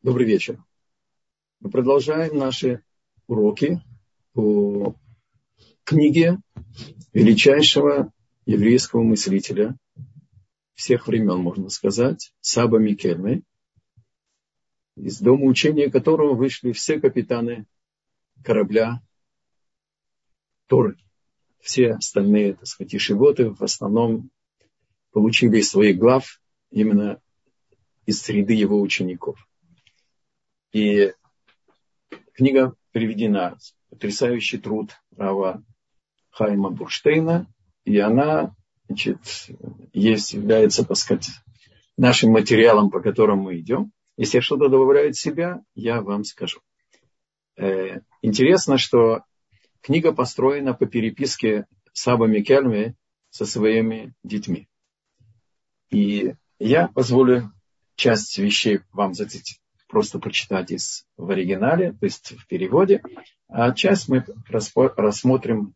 Добрый вечер. Мы продолжаем наши уроки по книге величайшего еврейского мыслителя всех времен, можно сказать, Саба Микельны, из дома учения которого вышли все капитаны корабля Торы. Все остальные, так сказать, ишивоты в основном получили своих глав именно из среды его учеников. И книга переведена, потрясающий труд Рава Хайма Бурштейна, и она значит, есть, является, так сказать, нашим материалом, по которому мы идем. Если что-то добавляет себя, я вам скажу. Э, интересно, что книга построена по переписке Саба Микельме со своими детьми. И я позволю часть вещей вам зацитировать просто почитать из, в оригинале, то есть в переводе, а часть мы рассмотрим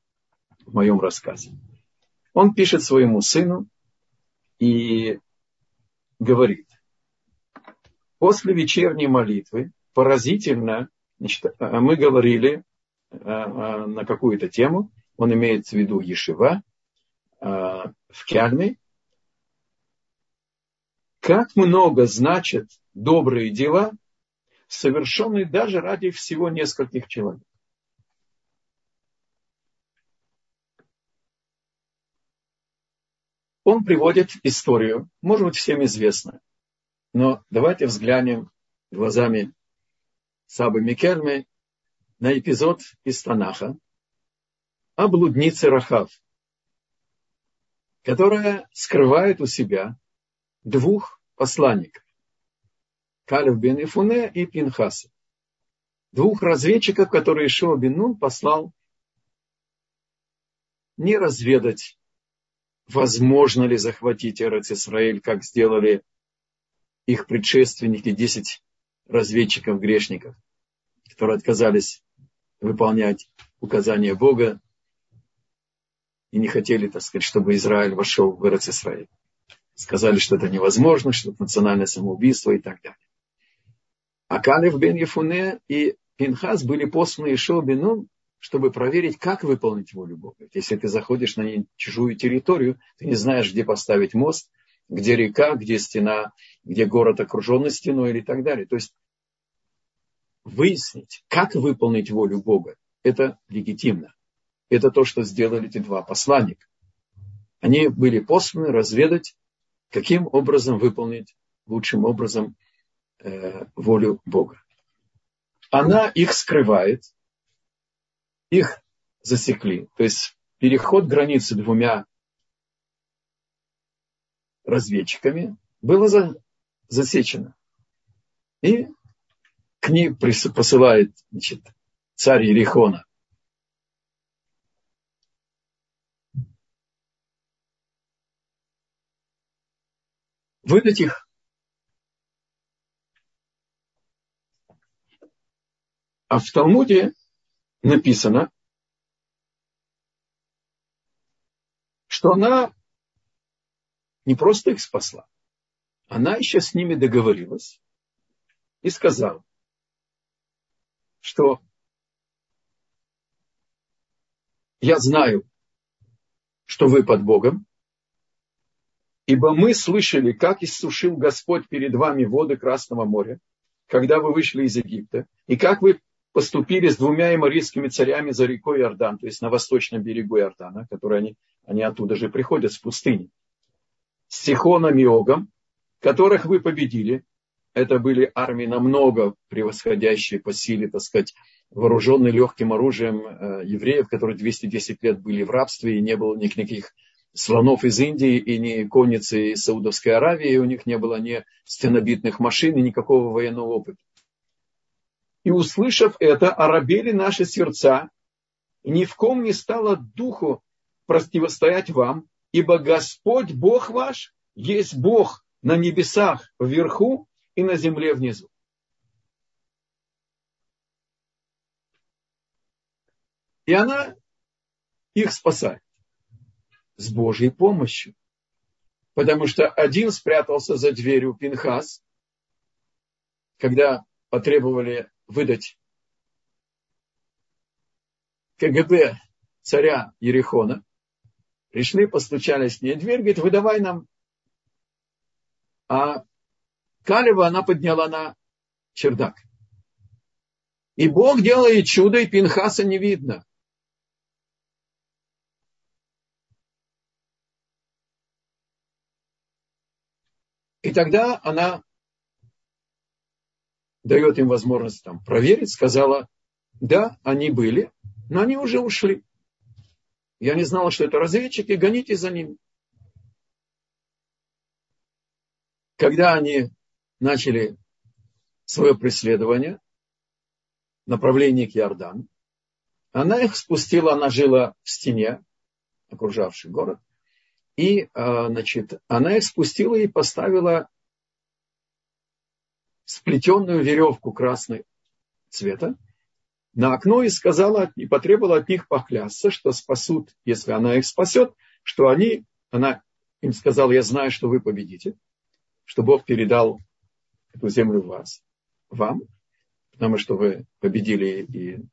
в моем рассказе. Он пишет своему сыну и говорит, после вечерней молитвы поразительно, значит, а мы говорили а, а, на какую-то тему, он имеет в виду Ешива в Кельме, как много значат добрые дела совершенный даже ради всего нескольких человек. Он приводит историю, может быть, всем известно, но давайте взглянем глазами Сабы Микермы на эпизод из Танаха о блуднице Рахав, которая скрывает у себя двух посланников. Калев бен Ифуне и Пинхаса. Двух разведчиков, которые Ишуа бен Нун послал не разведать, возможно ли захватить Эрец Исраиль, как сделали их предшественники, десять разведчиков-грешников, которые отказались выполнять указания Бога и не хотели, так сказать, чтобы Израиль вошел в Эрец Исраиль. Сказали, что это невозможно, что это национальное самоубийство и так далее. А Калев бен Ефуне и Пинхас были посланы Ишо бену, чтобы проверить, как выполнить волю Бога. Если ты заходишь на чужую территорию, ты не знаешь, где поставить мост, где река, где стена, где город окруженный стеной или так далее. То есть выяснить, как выполнить волю Бога, это легитимно. Это то, что сделали эти два посланника. Они были посланы разведать, каким образом выполнить лучшим образом волю Бога. Она их скрывает, их засекли. То есть переход границы двумя разведчиками было за, засечено. И к ней посылает значит, царь Ерихона выдать их А в Талмуде написано, что она не просто их спасла, она еще с ними договорилась и сказала, что я знаю, что вы под Богом, ибо мы слышали, как иссушил Господь перед вами воды Красного моря, когда вы вышли из Египта, и как вы поступили с двумя эморийскими царями за рекой Иордан, то есть на восточном берегу Иордана, которые они, они оттуда же приходят, с пустыни. С Сихоном и Огом, которых вы победили. Это были армии намного превосходящие по силе, так сказать, вооруженные легким оружием э, евреев, которые 210 лет были в рабстве, и не было никаких слонов из Индии и ни конницы из Саудовской Аравии, у них не было ни стенобитных машин и никакого военного опыта. И услышав это, оробели наши сердца, ни в ком не стало духу противостоять вам, ибо Господь, Бог ваш, есть Бог на небесах вверху и на земле внизу. И она их спасает с Божьей помощью. Потому что один спрятался за дверью Пинхас, когда потребовали выдать КГБ царя Ерехона, пришли, постучались в ней дверь, говорит, выдавай нам. А Калева она подняла на чердак. И Бог делает чудо, и Пинхаса не видно. И тогда она дает им возможность там проверить, сказала, да, они были, но они уже ушли. Я не знала, что это разведчики, гоните за ними. Когда они начали свое преследование, направление к Иордану, она их спустила, она жила в стене, окружавшей город, и, а, значит, она их спустила и поставила сплетенную веревку красной цвета на окно и сказала, и потребовала от них поклясться, что спасут, если она их спасет, что они, она им сказала, я знаю, что вы победите, что Бог передал эту землю вас, вам, потому что вы победили и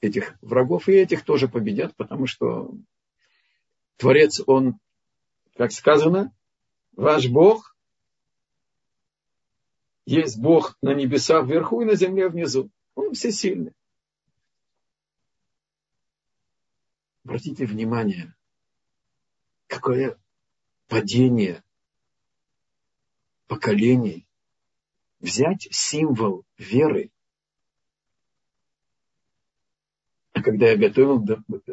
этих врагов, и этих тоже победят, потому что Творец, он, как сказано, ваш Бог есть Бог на небесах вверху и на земле внизу. Он всесильный. Обратите внимание, какое падение поколений. Взять символ веры. А когда я готовил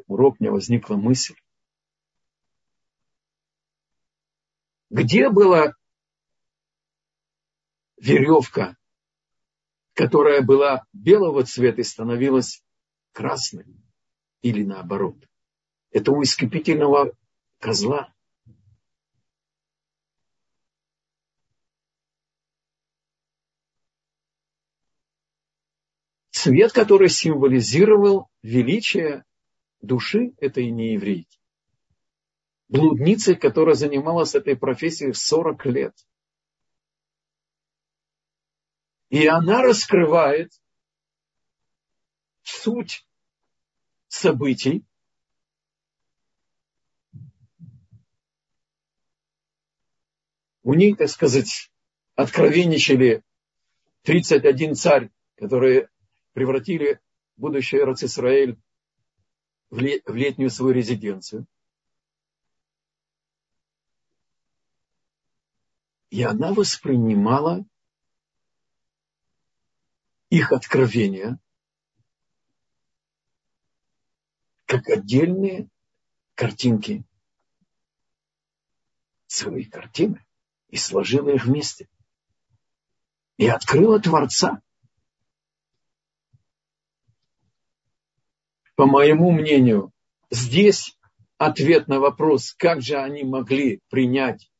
урок, у меня возникла мысль. Где была веревка, которая была белого цвета становилась красной, или наоборот. Это у искупительного козла. Цвет, который символизировал величие души этой нееврейки. Блудницы, которая занималась этой профессией 40 лет – И она раскрывает суть событий, у них, так сказать, откровенничали 31 царь, которые превратили будущее Израиль в летнюю свою резиденцию. И она воспринимала их откровения как отдельные картинки своей картины и сложила их вместе. И открыла Творца. По моему мнению, здесь ответ на вопрос, как же они могли принять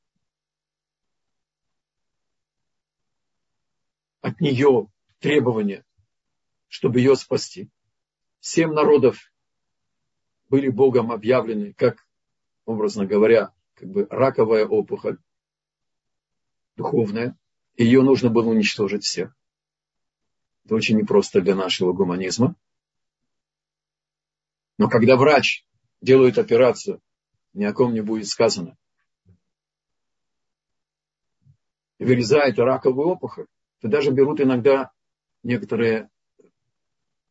от нее требования, чтобы ее спасти. Семь народов были Богом объявлены, как, образно говоря, как бы раковая опухоль, духовная. Ее нужно было уничтожить всех. Это очень непросто для нашего гуманизма. Но когда врач делает операцию, ни о ком не будет сказано. Вырезает раковую опухоль, то даже берут иногда некоторые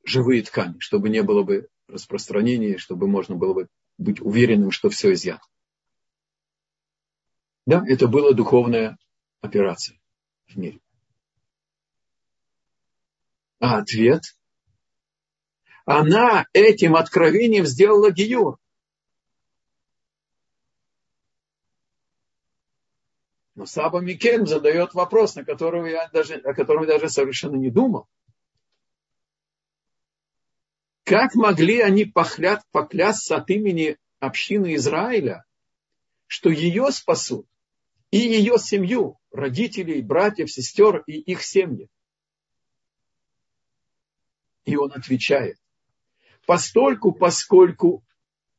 живые ткани, чтобы не было бы распространения, чтобы можно было бы быть уверенным, что все изъято. Да, это была духовная операция в мире. А ответ? Она этим откровением сделала Гиюр. Но Саба Микельм задает вопрос, на которого я даже, о котором я даже совершенно не думал. Как могли они похлят, поклясться от имени общины Израиля, что ее спасут и ее семью, родителей, братьев, сестер и их семьи? И он отвечает, постольку, поскольку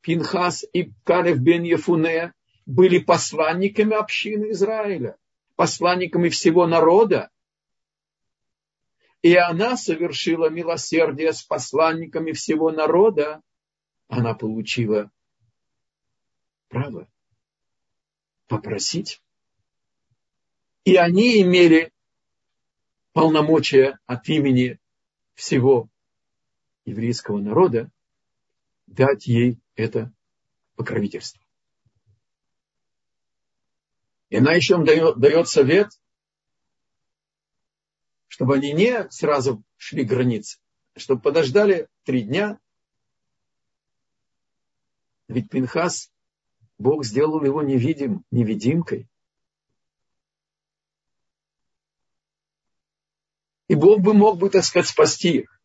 Пинхас и Калев бен Ефуне были посланниками общины Израиля, посланниками всего народа. И она совершила милосердие с посланниками всего народа. Она получила право попросить. И они имели полномочия от имени всего еврейского народа дать ей это покровительство. И она еще им дает, дает совет, чтобы они не сразу шли границы, чтобы подождали три дня. Ведь Пинхас, Бог сделал его невидим, невидимкой. И Бог бы мог бы, так сказать, спасти их.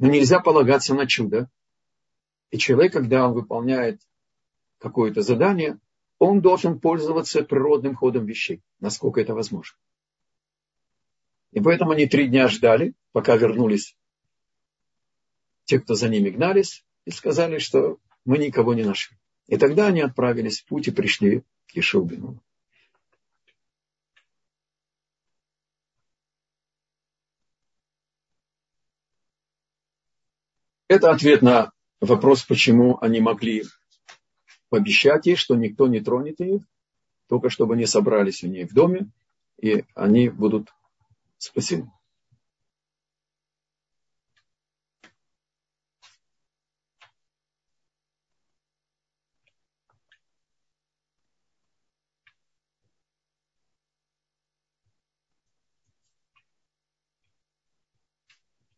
Но нельзя полагаться на чудо. И человек, когда он выполняет какое-то задание, он должен пользоваться природным ходом вещей, насколько это возможно. И поэтому они три дня ждали, пока вернулись те, кто за ними гнались, и сказали, что мы никого не нашли. И тогда они отправились в путь и пришли к Ешубину. Это ответ на вопрос, почему они могли пообещать ей, что никто не тронет их, только чтобы они собрались у ней в доме, и они будут спасены.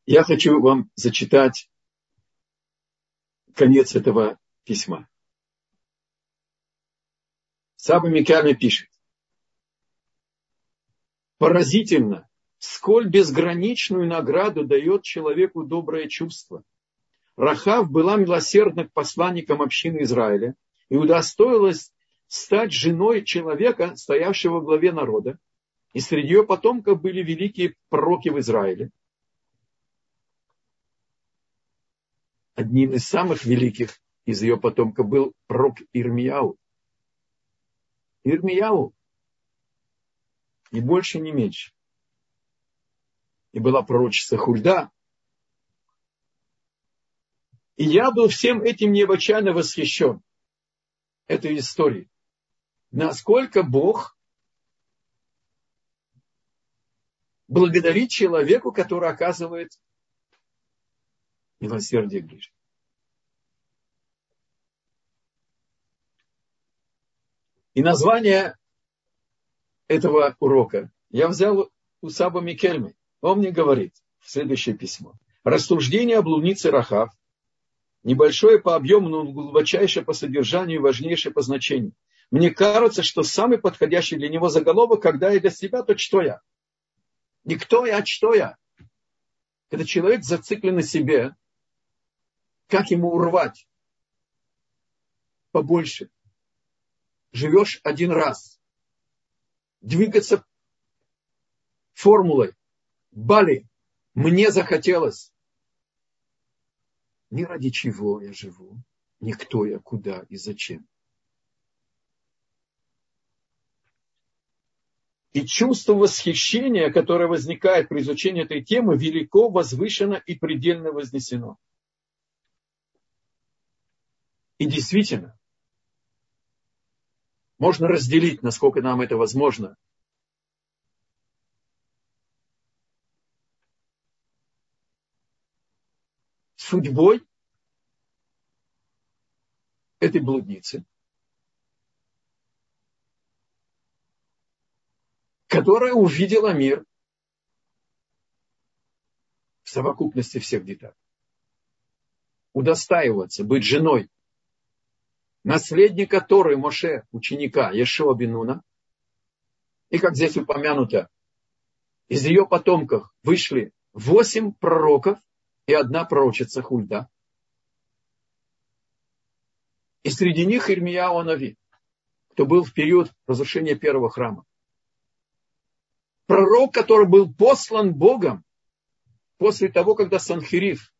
Я хочу вам зачитать конец этого письма. Саба Миками пишет. Поразительно, сколь безграничную награду дает человеку доброе чувство. Рахав была милосердна к посланникам общины Израиля и удостоилась стать женой человека, стоявшего в главе народа. И среди ее потомков были великие пророки в Израиле. Одним из самых великих из ее потомков был пророк Ирмияу. Ирмияу. Ни больше, ни меньше. И была пророчица Хульда. И я был всем этим необычайно восхищен. Этой историей. Насколько Бог благодарит человеку, который оказывает милосердие ближнему. И название этого урока я взял у Саба Микельми. Он мне говорит в следующее письмо. Рассуждение о блуднице Рахав, небольшое по объему, но глубочайшее по содержанию и важнейшее по значению. Мне кажется, что самый подходящий для него заголовок, когда я для себя, то что я? Не кто я, а что я. Когда человек зациклен на себе, как ему урвать побольше, живешь один раз. Двигаться формулой. Бали. Мне захотелось. Не ради чего я живу, не кто я, куда и зачем. И чувство восхищения, которое возникает при изучении этой темы, велико возвышено и предельно вознесено. И действительно, можно разделить, насколько нам это возможно. Судьбой этой блудницы, которая увидела мир в совокупности всех деталей. Удостаиваться, быть женой наследник которой Моше, ученика Ешуа Бинуна, и как здесь упомянуто, из ее потомков вышли восемь пророков и одна пророчица Хульда. И среди них Ирмияу Анави, кто был в период разрушения первого храма. Пророк, который был послан Богом после того, когда Санхириф,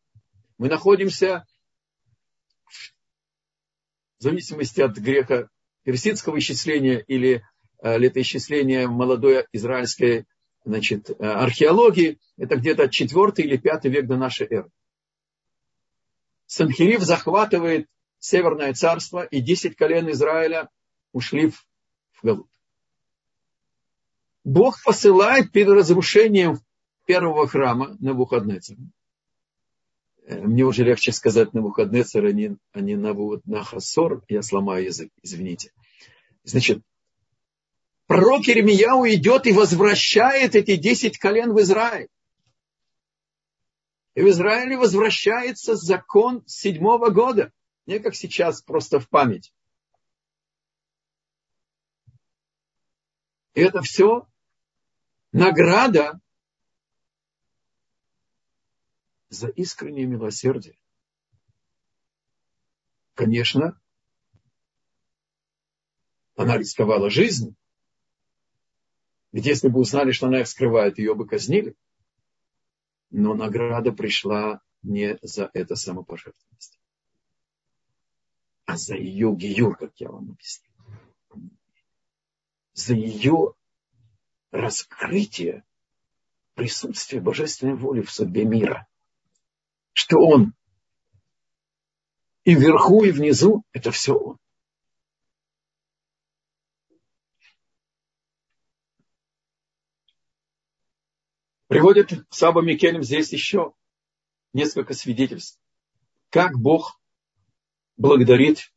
мы находимся зависимости от греко-персидского исчисления или э, летоисчисления молодой израильской значит, археологии, это где-то 4 или 5 век до нашей эры. Санхирив захватывает Северное царство, и 10 колен Израиля ушли в, Галут. Бог посылает перед разрушением первого храма на Навуходнецера. Э, мне уже легче сказать на Навуходнецер, а не, а не Навуходнахасор. Я сломаю язык, извините. Значит, пророк Иеремияу идет и возвращает эти десять колен в Израиль. И в Израиле возвращается закон седьмого года. Не как сейчас, просто в память. И это все награда за искреннее милосердие. Конечно, она рисковала жизнь. Ведь если бы узнали, что она их скрывает, ее бы казнили. Но награда пришла не за это самопожертвование, а за ее гиюр, как я вам объяснил. За ее раскрытие присутствия божественной воли в судьбе мира. Что он и вверху, и внизу, это все он. Приводит Саба Микелем здесь еще несколько свидетельств. Как Бог благодарит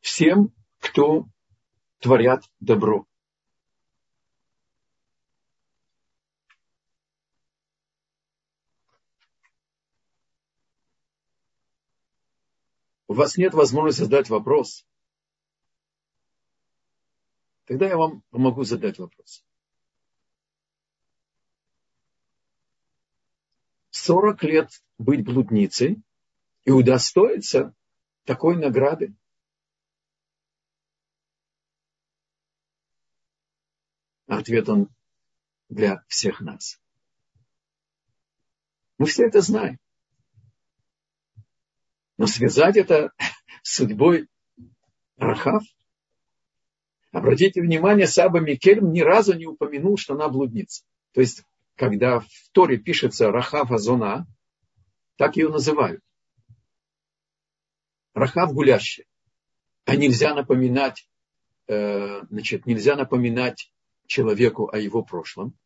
всем, кто творят добро. У вас нет возможности задать вопрос, тогда я вам помогу задать вопрос. 40 лет быть блудницей и удостоиться такой награды. Ответ он для всех нас. Мы все это знаем. Но связать это с судьбой Рахав? Обратите внимание, Саба Микельм ни разу не упомянул, что она блудница. То есть когда в Торе пишется Рахав Азона, так ее называют. Рахав гулящий. А нельзя напоминать, э, значит, нельзя напоминать человеку о его прошлом.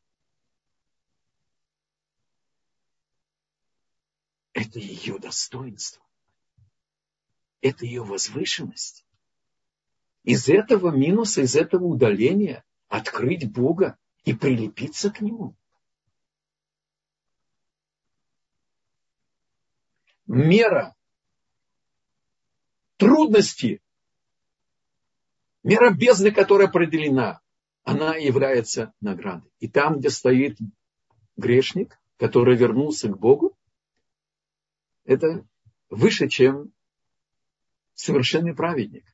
Это ее достоинство. Это ее возвышенность. Из этого минуса, из этого удаления открыть Бога и прилепиться к Нему – мера трудности, мера бездны, которая определена, она является наградой. И там, где стоит грешник, который вернулся к Богу, это выше, чем совершенный праведник.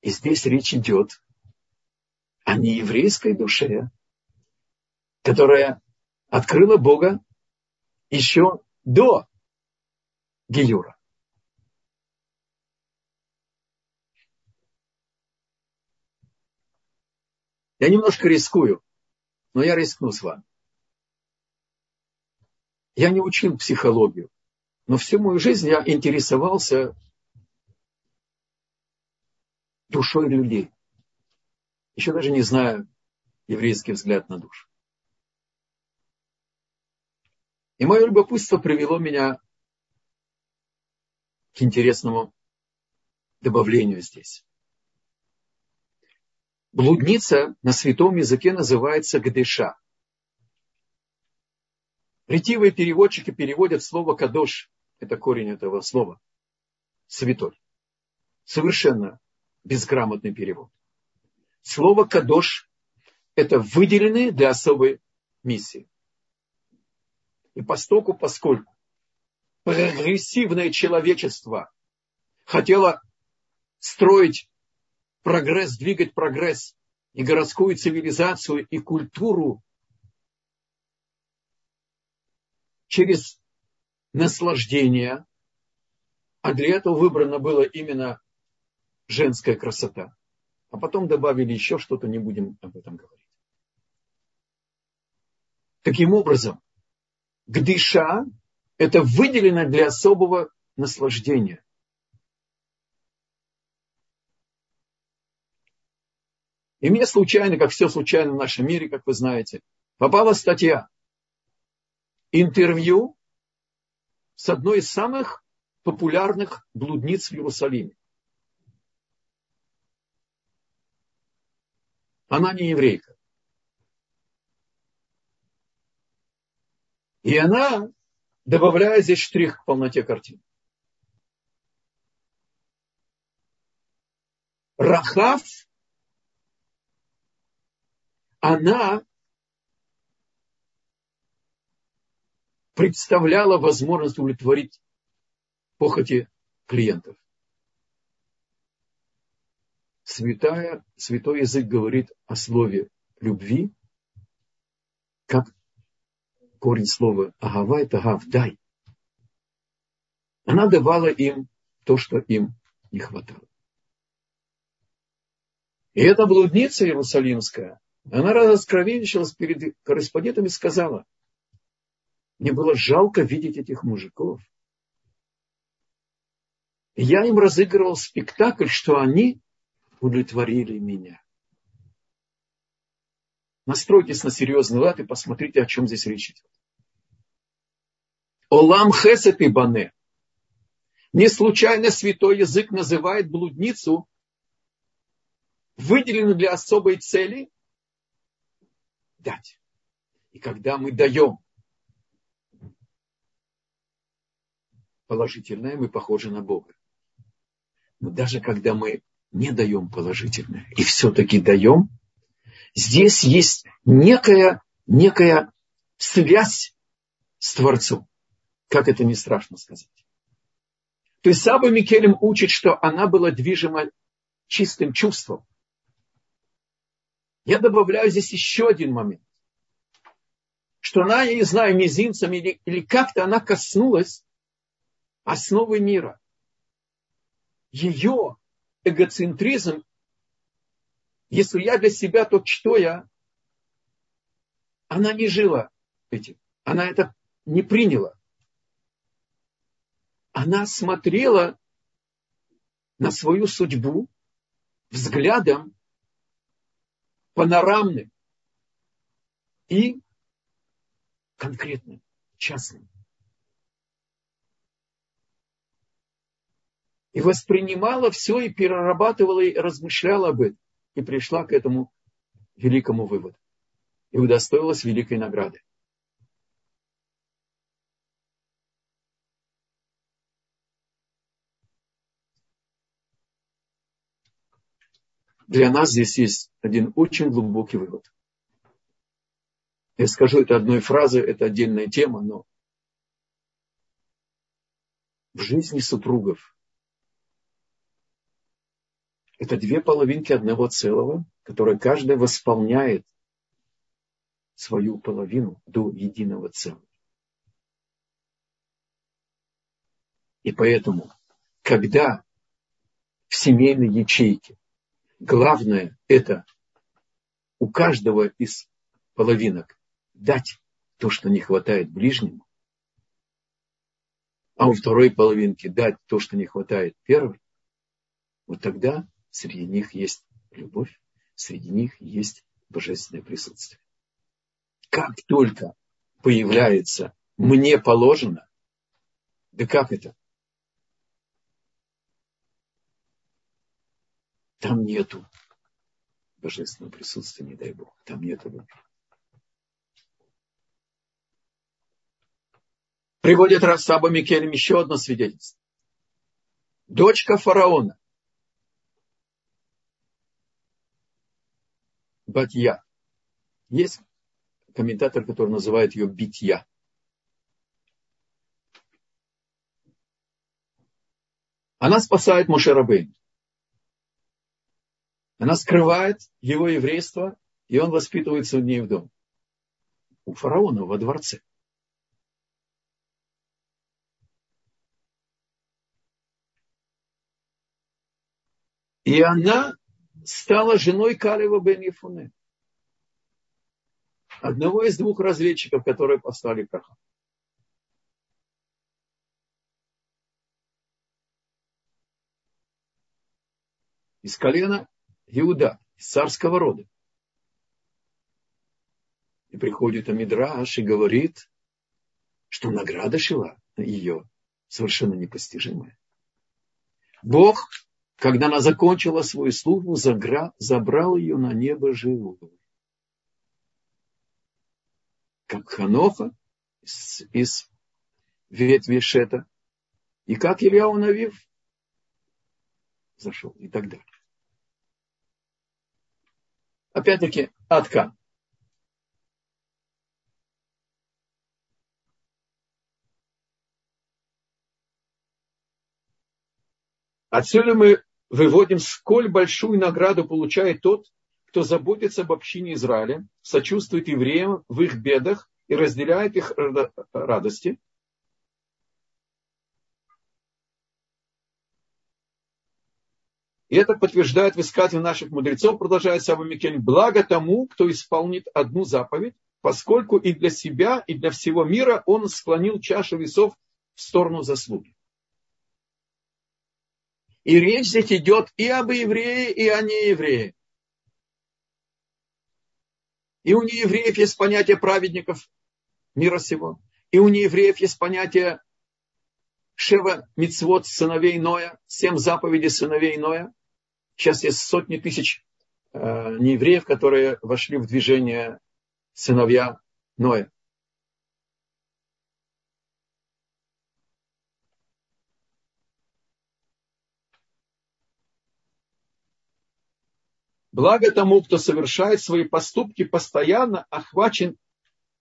И здесь речь идет о нееврейской душе, которая открыла Бога еще до Гиюра. Я немножко рискую, но я рискну с вами. Я не учил психологию, но всю мою жизнь я интересовался душой людей. Еще даже не знаю еврейский взгляд на душу. И мое любопытство привело меня к интересному добавлению здесь. Блудница на святом языке называется гдыша. Ретивые переводчики переводят слово кадош, это корень этого слова, святой. Совершенно безграмотный перевод. Слово кадош – это выделенные для особой миссии. И постоку, поскольку прогрессивное человечество хотело строить прогресс, двигать прогресс и городскую цивилизацию, и культуру через наслаждение, а для этого выбрано было именно женская красота. А потом добавили еще что-то, не будем об этом говорить. Таким образом, гдыша – это выделено для особого наслаждения. И мне случайно, как все случайно в нашем мире, как вы знаете, попала статья, интервью с одной из самых популярных блудниц в Иерусалиме. Она не еврейка. И она добавляет здесь штрих к полноте картины. Рахав, она представляла возможность удовлетворить похоти клиентов. Святая, святой язык говорит о слове любви, как корень слова агава это гав, дай. Она давала им то, что им не хватало. И эта блудница иерусалимская, она раскровенничалась перед корреспондентами и сказала, мне было жалко видеть этих мужиков. И я им разыгрывал спектакль, что они удовлетворили меня. Настройтесь на серьезный лад и посмотрите, о чем здесь речь идет. Олам хесет и бане. Не случайно святой язык называет блудницу, выделенную для особой цели, дать. И когда мы даем положительное, мы похожи на Бога. Но даже когда мы не даем положительное и все-таки даем, здесь есть некая, некая связь с Творцом. Как это не страшно сказать. То есть Саба Микелем учит, что она была движима чистым чувством. Я добавляю здесь еще один момент. Что она, я не знаю, мизинцем или, или как-то она коснулась основы мира. Ее эгоцентризм, если я для себя, то что я? Она не жила этим. Она это не приняла. Она смотрела на свою судьбу взглядом панорамным и конкретным, частным. И воспринимала все, и перерабатывала, и размышляла об этом. И пришла к этому великому выводу. И удостоилась великой награды. Для нас здесь есть один очень глубокий вывод. Я скажу это одной фразой, это отдельная тема, но в жизни супругов это две половинки одного целого, которые каждая восполняет свою половину до единого целого. И поэтому, когда в семейной ячейке главное это у каждого из половинок дать то, что не хватает ближнему, а у второй половинки дать то, что не хватает первой, вот тогда Среди них есть любовь, среди них есть божественное присутствие. Как только появляется «мне положено», да как это? Там нету божественного присутствия, не дай Бог. Там нету любви. Приводит Рассаба Микелем еще одно свидетельство. Дочка фараона Батья. Есть комментатор, который называет ее битья. Она спасает Мушерабейн. Она скрывает его еврейство, и он воспитывается у ней в дом. У фараона во дворце. И она стала женой Калева бен Ефуне. одного из двух разведчиков, которые послали Ахаву. Из колена Иуда, из царского рода. И приходит Амидраш и говорит, что награда Шила ее совершенно непостижимая. Бог, когда она закончила свою службу, забрал ее на небо живую. Как Ханоха из, из ветви Шета, и как Ильяу Навив зашел и так далее. Опять-таки, Атка. Отсюда мы выводим, сколь большую награду получает тот, кто заботится об общине Израиля, сочувствует евреям в их бедах и разделяет их радости. И это подтверждает высказывание наших мудрецов, продолжает Саба Микель, благо тому, кто исполнит одну заповедь, поскольку и для себя, и для всего мира он склонил чашу весов в сторону заслуги. И речь здесь идет и об еврее, и о нееврее. И у неевреев есть понятие праведников мира сего. И у неевреев есть понятие Шева Мицвод сыновей Ноя, семь заповедей сыновей Ноя. Сейчас есть сотни тысяч э, неевреев, которые вошли в движение сыновья Ноя. Благо тому, кто совершает свои поступки, постоянно охвачен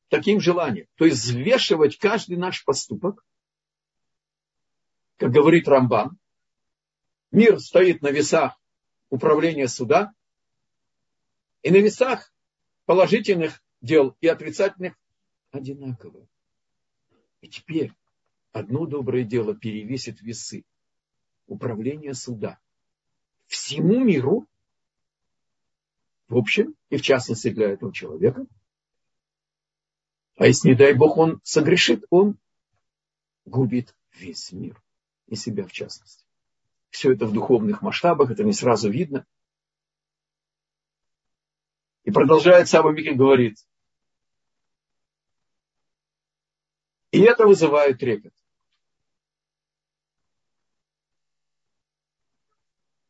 таким желанием. То есть взвешивать каждый наш поступок, как говорит Рамбан. Мир стоит на весах управления суда, и на весах положительных дел и отрицательных одинаково. И теперь одно доброе дело перевесит весы управления суда. Всему миру в общем и в частности для этого человека. А если, не дай Бог, он согрешит, он губит весь мир и себя в частности. Все это в духовных масштабах, это не сразу видно. И продолжает Саба Микель говорит, и это вызывает трепет.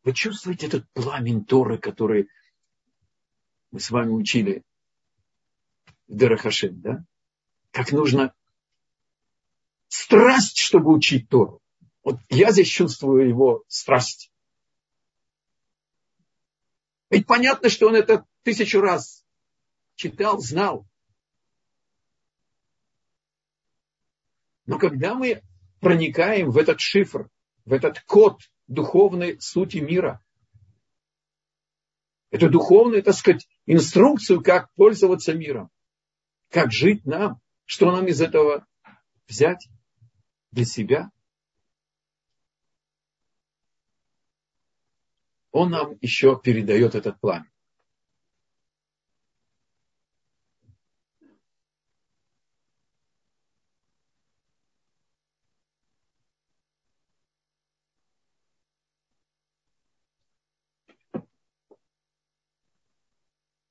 Вы чувствуете этот пламень Торы, который мы с вами учили в Дерахашем, да? Как нужно страсть, чтобы учить Тору. Вот я здесь чувствую его страсть. Ведь понятно, что он это тысячу раз читал, знал. Но когда мы проникаем в этот шифр, в этот код духовной сути мира, это духовную, так сказать, инструкцию, как пользоваться миром, как жить нам, что нам из этого взять для себя. Он нам еще передает этот план.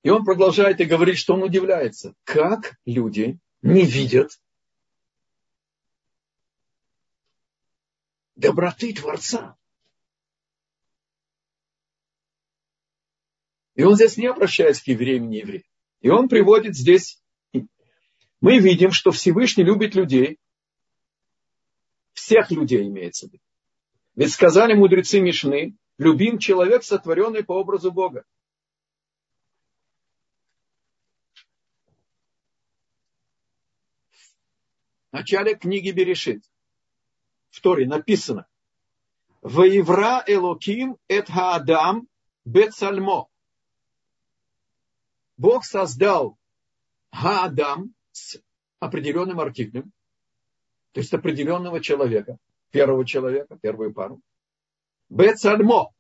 И он продолжает и говорит, что он удивляется, как люди не видят доброты Творца. И он здесь не обращается к евреям, не евреям. И он приводит здесь, мы видим, что Всевышний любит людей, всех людей имеется в виду. Ведь сказали мудрецы Мишны, любим человек, сотворенный по образу Бога. В начале книги Берешит, в Торе написано, Воевра Элоким эт Хаадам Бецальмо. Бог создал Хаадам с определенным артиклем, то есть определенного человека, первого человека, первую пару. Бецальмо.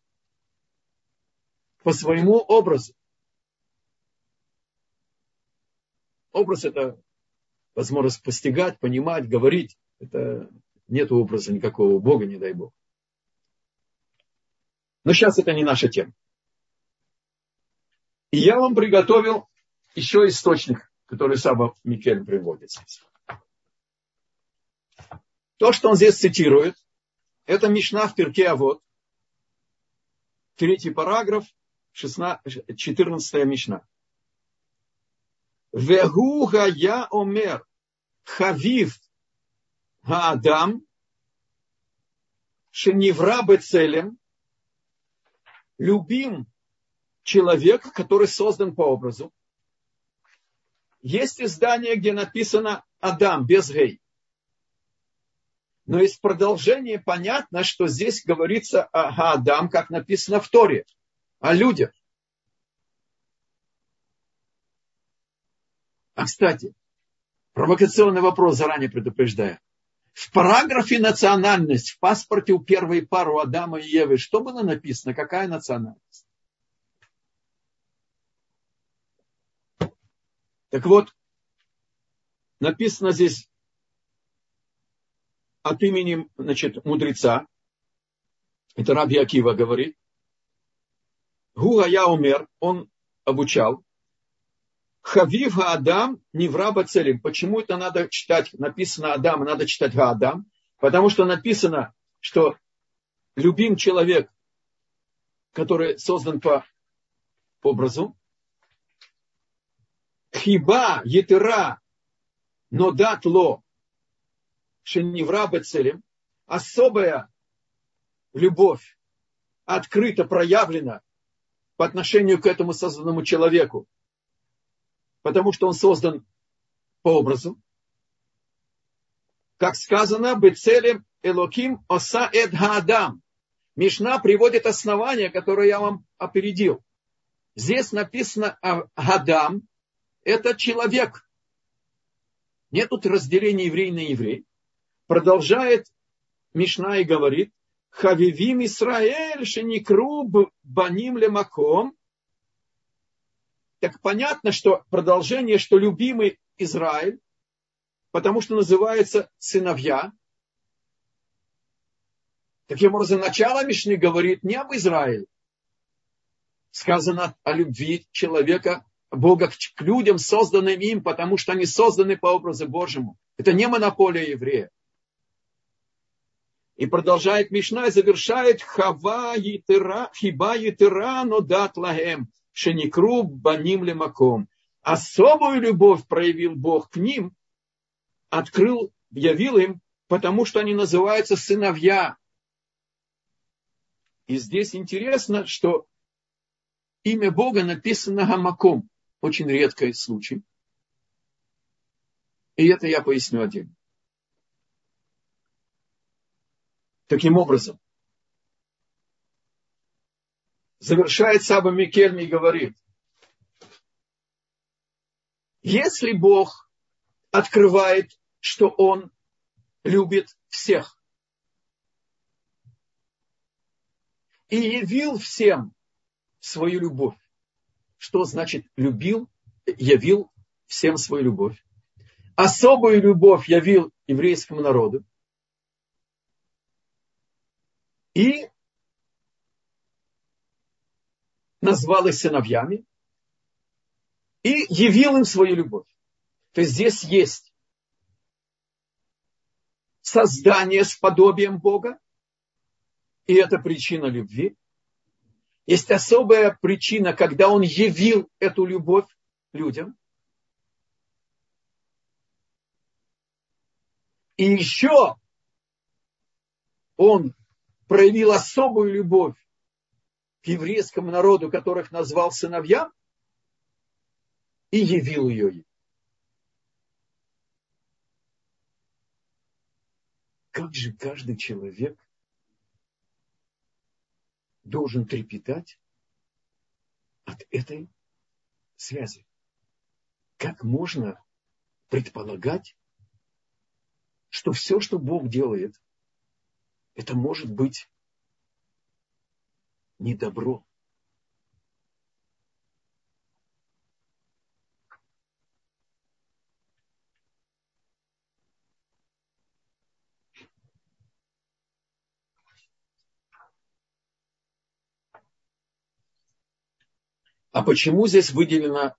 По своему образу. Образ – это возможность постигать, понимать, говорить. Это нет образа никакого Бога, не дай Бог. Но сейчас это не наша тема. И я вам приготовил еще источник, который сам Микель приводит здесь. То, что он здесь цитирует, это Мишна в перке, а вот третий параграф, 14 Мишна. Вегуга я омер хавив хаадам шеневра бецелем любим человек, который создан по образу. Есть издание, где написано Адам без гей. Но из продолжения понятно, что здесь говорится о Адам, как написано в Торе, о людях. А кстати, провокационный вопрос заранее предупреждаю. В параграфе национальность в паспорте у первой пары у Адама и Евы что было написано? Какая национальность? Так вот, написано здесь от имени значит, мудреца, это Раби Акива говорит, Гуга я умер, он обучал, Хавив Адам не враба целим. Почему это надо читать? Написано Адам, надо читать Адам. Потому что написано, что любим человек, который создан по образу, хиба етера но дат ло шеневра бецелем, особая любовь открыто проявлена по отношению к этому созданному человеку, потому что он создан по образу. Как сказано, бецелем элоким оса эд хаадам. Мишна приводит основание, которое я вам опередил. Здесь написано Гадам, это человек. Нет тут разделения еврей на еврей. Продолжает Мишна и говорит, Хавивим Исраэль шеникру баним лемаком. Так понятно, что продолжение, что любимый Израиль, потому что называется сыновья. Таким образом, начало Мишны говорит не об Израиле. Сказано о любви человека Бога к людям, созданным им, потому что они созданы по образу Божьему. Это не монополия еврея. И продолжает Мишна и завершает Хава етера, хиба етера, но дат лагем, шеникру баним лемаком. Особую любовь проявил Бог к ним, открыл, явил им, потому что они называются сыновья. И здесь интересно, что имя Бога написано Гамаком очень редкий случай. И это я поясню отдельно. Таким образом, завершает Саба Микельми и говорит, если Бог открывает, что Он любит всех и явил всем свою любовь, что значит любил, явил всем свою любовь. Особую любовь явил еврейскому народу. И назвал их сыновьями и явил им свою любовь. То есть здесь есть создание с подобием Бога, и это причина любви. Есть особая причина, когда он явил эту любовь людям. И еще он проявил особую любовь к еврейскому народу, которых назвал сыновьям, и явил ее им. Как же каждый человек должен трепетать от этой связи. Как можно предполагать, что все, что Бог делает, это может быть не добро. А почему здесь выделено,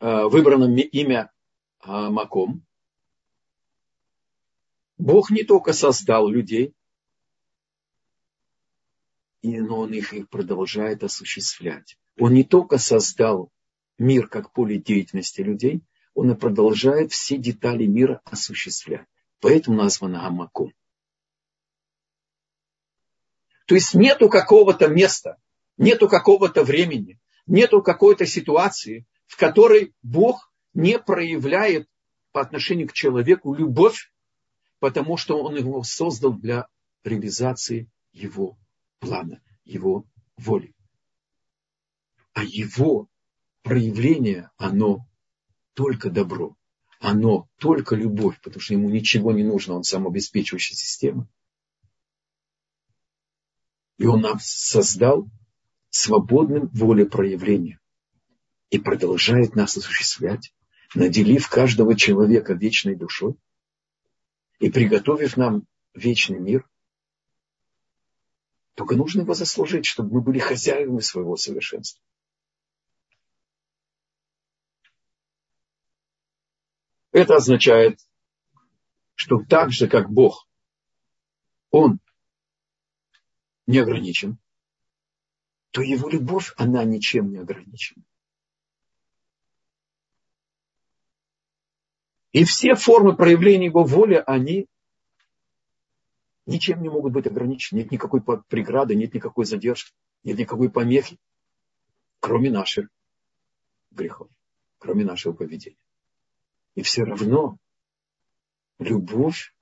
э, выбрано имя э, Маком? Бог не только создал людей, но Он их и продолжает осуществлять. Он не только создал мир как поле деятельности людей, он и продолжает все детали мира осуществлять. Поэтому названо Амаком. То есть нету какого-то места, нету какого-то времени, нету какой-то ситуации, в которой Бог не проявляет по отношению к человеку любовь, потому что он его создал для реализации его плана, его воли. А его проявление, оно только добро, оно только любовь, потому что ему ничего не нужно, он самообеспечивающая система. И он нас создал свободным волепроявлением и продолжает нас осуществлять, наделив каждого человека вечной душой и приготовив нам вечный мир. Только нужно его заслужить, чтобы мы были хозяевами своего совершенства. Это означает, что так же, как Бог, Он не ограничен, то его любовь, она ничем не ограничена. И все формы проявления его воли, они ничем не могут быть ограничены. Нет никакой преграды, нет никакой задержки, нет никакой помехи, кроме наших грехов, кроме нашего поведения. И все равно любовь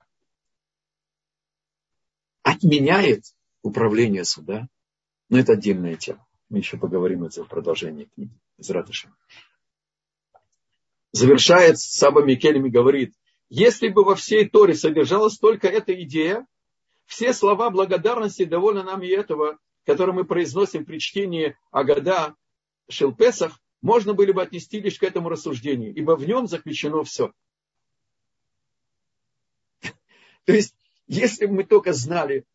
отменяет управление суда. Но это отдельная тема. Мы еще поговорим это в продолжении книги. Из Ратыша. Завершает Саба Микелем и говорит, если бы во всей Торе содержалась только эта идея, все слова благодарности довольно нам и этого, которые мы произносим при чтении Агада Шелпесах, можно были бы отнести лишь к этому рассуждению, ибо в нем заключено все. То есть, если бы мы только знали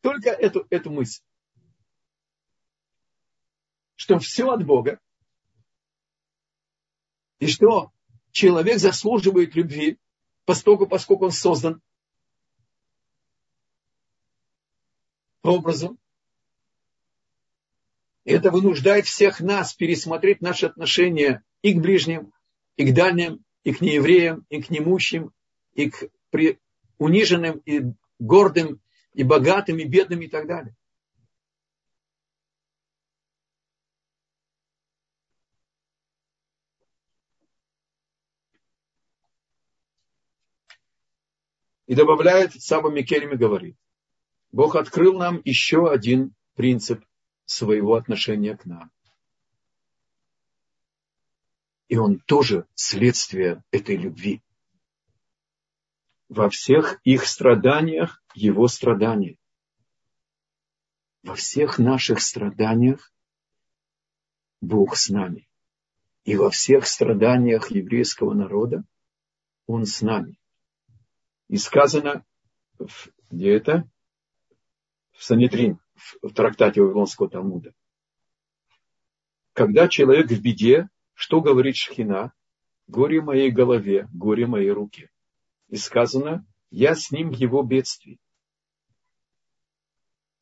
только эту, эту мысль, что все от Бога, и что человек заслуживает любви, поскольку, поскольку он создан по образу это вынуждает всех нас пересмотреть наши отношения и к ближним, и к дальним, и к неевреям, и к немущим, и к униженным, и гордым, и богатым, и бедным, и так далее. И добавляет, Саба Микельми говорит, Бог открыл нам еще один принцип своего отношения к нам. И он тоже следствие этой любви. Во всех их страданиях его страдания. Во всех наших страданиях Бог с нами. И во всех страданиях еврейского народа Он с нами. И сказано, где это? В Санедрин, в трактате Вавилонского Талмуда. Когда человек в беде, что говорит Шхина? Горе моей голове, горе моей руке. И сказано, я с ним его бедствии.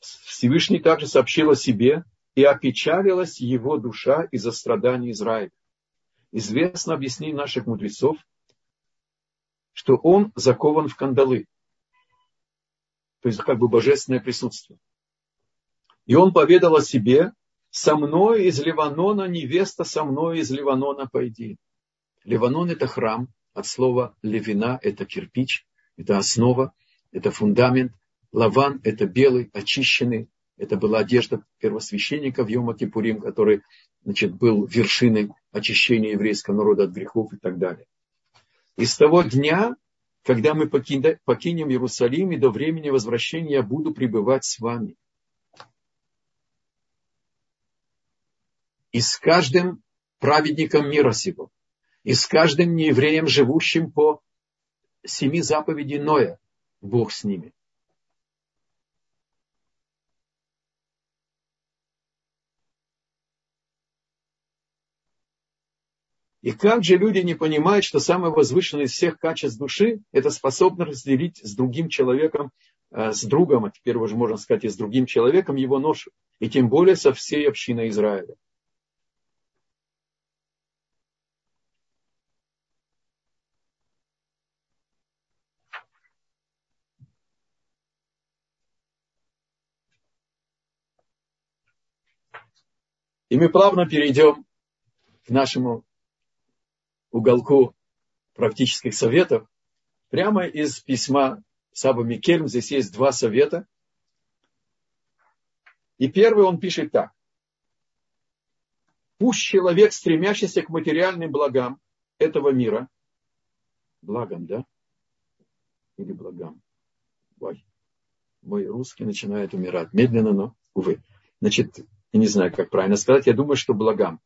Всевышний также сообщил о себе, и опечалилась его душа из-за страданий Израиля. Известно объяснение наших мудрецов, что он закован в кандалы. То есть как бы божественное присутствие. И он поведал о себе, со мной из Ливанона, невеста со мной из Ливанона пойди. Ливанон это храм, от слова левина это кирпич, это основа, это фундамент. Лаван это белый, очищенный. Это была одежда первосвященника в Йома Кипурим, который значит, был вершиной очищения еврейского народа от грехов и так далее. И с того дня, когда мы покинем Иерусалим, и до времени возвращения я буду пребывать с вами. и с каждым праведником мира сего, и с каждым неевреем, живущим по семи заповедей Ноя, Бог с ними. И как же люди не понимают, что самое возвышенное из всех качеств души – это способно разделить с другим человеком, э, с другом, а теперь уже можно сказать и с другим человеком его ношу. И тем более со всей общиной Израиля. И мы плавно перейдем к нашему уголку практических советов. Прямо из письма Саба Микельм здесь есть два совета. И первый он пишет так. Пусть человек, стремящийся к материальным благам этого мира, благам, да? Или благам? Ой, мой русский начинает умирать. Медленно, но, увы. Значит, я не знаю, как правильно сказать, я думаю, что благам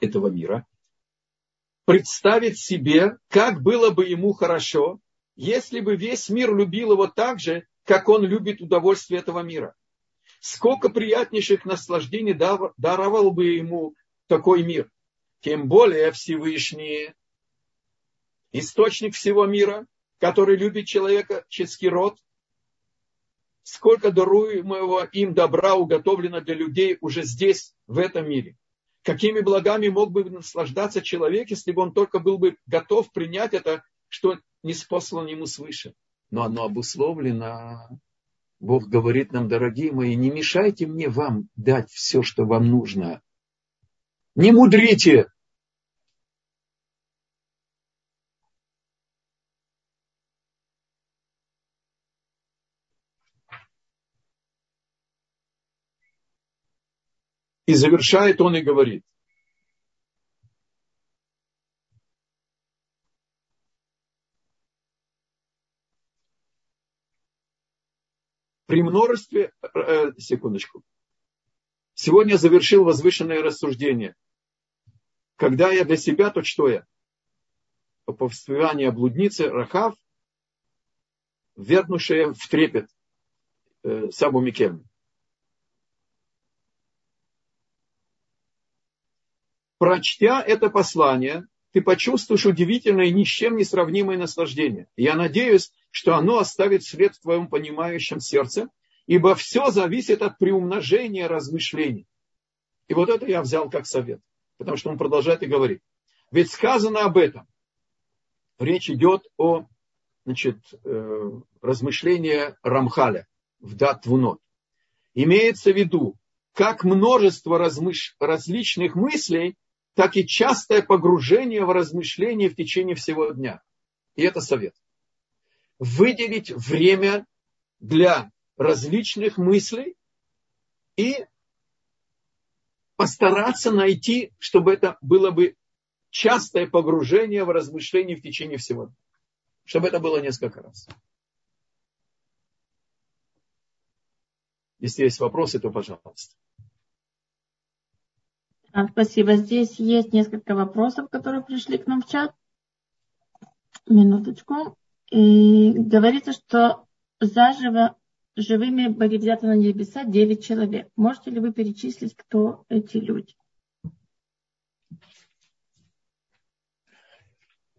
этого мира, представить себе, как было бы ему хорошо, если бы весь мир любил его так же, как он любит удовольствие этого мира. Сколько приятнейших наслаждений даровал бы ему такой мир. Тем более Всевышний, источник всего мира, который любит человеческий род, сколько даруемого им добра уготовлено для людей уже здесь, в этом мире. Какими благами мог бы наслаждаться человек, если бы он только был бы готов принять это, что не спослано ему свыше. Но оно обусловлено. Бог говорит нам, дорогие мои, не мешайте мне вам дать все, что вам нужно. Не мудрите, И завершает он и говорит. При множестве, э, секундочку, сегодня завершил возвышенное рассуждение. Когда я для себя, то что я? Повествование о блуднице Рахав, вернувшая в трепет э, Сабу Микельну. Прочтя это послание, ты почувствуешь удивительное и ни с чем не сравнимое наслаждение. Я надеюсь, что оно оставит след в твоем понимающем сердце, ибо все зависит от приумножения размышлений. И вот это я взял как совет, потому что он продолжает и говорит. Ведь сказано об этом. Речь идет о значит, э, размышлении Рамхаля в дат Твунот. Имеется в виду, как множество размыш... различных мыслей так и частое погружение в размышления в течение всего дня. И это совет. Выделить время для различных мыслей и постараться найти, чтобы это было бы частое погружение в размышления в течение всего дня. Чтобы это было несколько раз. Если есть вопросы, то пожалуйста. А, спасибо. Здесь есть несколько вопросов, которые пришли к нам в чат. Минуточку. И говорится, что заживо живыми были взяты на небеса 9 человек. Можете ли вы перечислить, кто эти люди?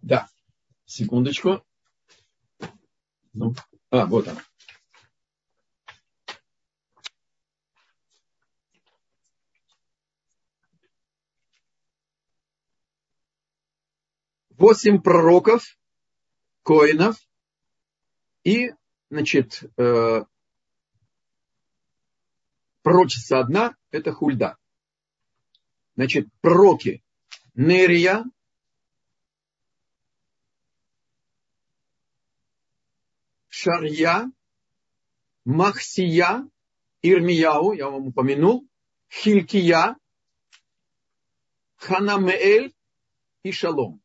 Да. Секундочку. Ну, а, вот она. Восемь пророков, коинов и, значит, э, пророчица одна – это Хульда. Значит, пророки Нерия, Шарья, Махсия, Ирмияу, я вам упомянул, Хилькия, Ханамеэль и Шалом.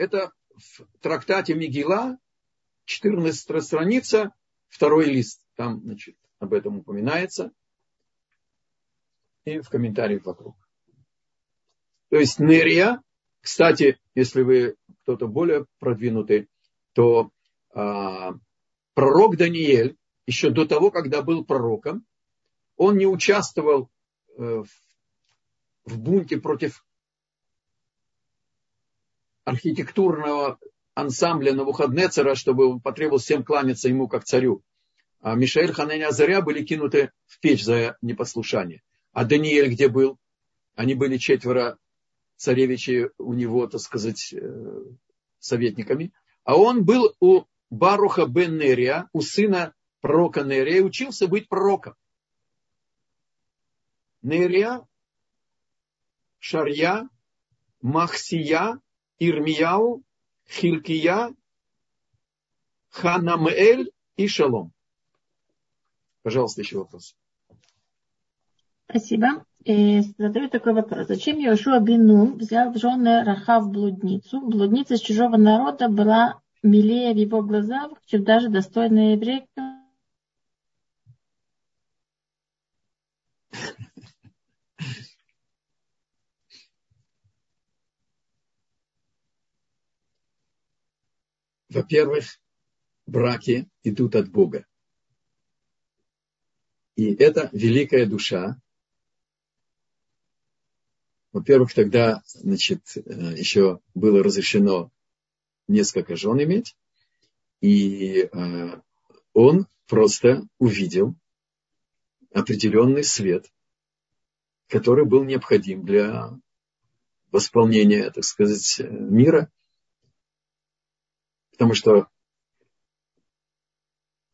Это в трактате Мигила, 14 страница, второй лист. Там, значит, об этом упоминается. И в комментариях вокруг. То есть Нерия, кстати, если вы кто-то более продвинутый, то а, пророк Даниэль, еще до того, когда был пророком, он не участвовал э, э, в бунте против архитектурного ансамбля Навуходнецера, чтобы он потребовал всем кланяться ему как царю. А Мишаэль, Ханань и Азаря были кинуты в печь за непослушание. А Даниэль где был? Они были четверо царевичи у него, так сказать, э, советниками. А он был у Баруха бен Нерия, у сына пророка Нерия, учился быть пророком. Нерия, Шарья, Махсия, Ирмияу, Хилкия, Ханамель и Шалом. Пожалуйста, еще вопрос. Спасибо. И задаю такой вопрос. Зачем Йошуа Бину взял в жены Рахав блудницу? Блудница из чужого народа была милее в его глазах, чем даже достойная еврейка. Во-первых, браки идут от Бога. И это великая душа. Во-первых, тогда, значит, э, еще было разрешено несколько жен иметь. И э, он просто увидел определенный свет, который был необходим для восполнения, так сказать, мира. Потому что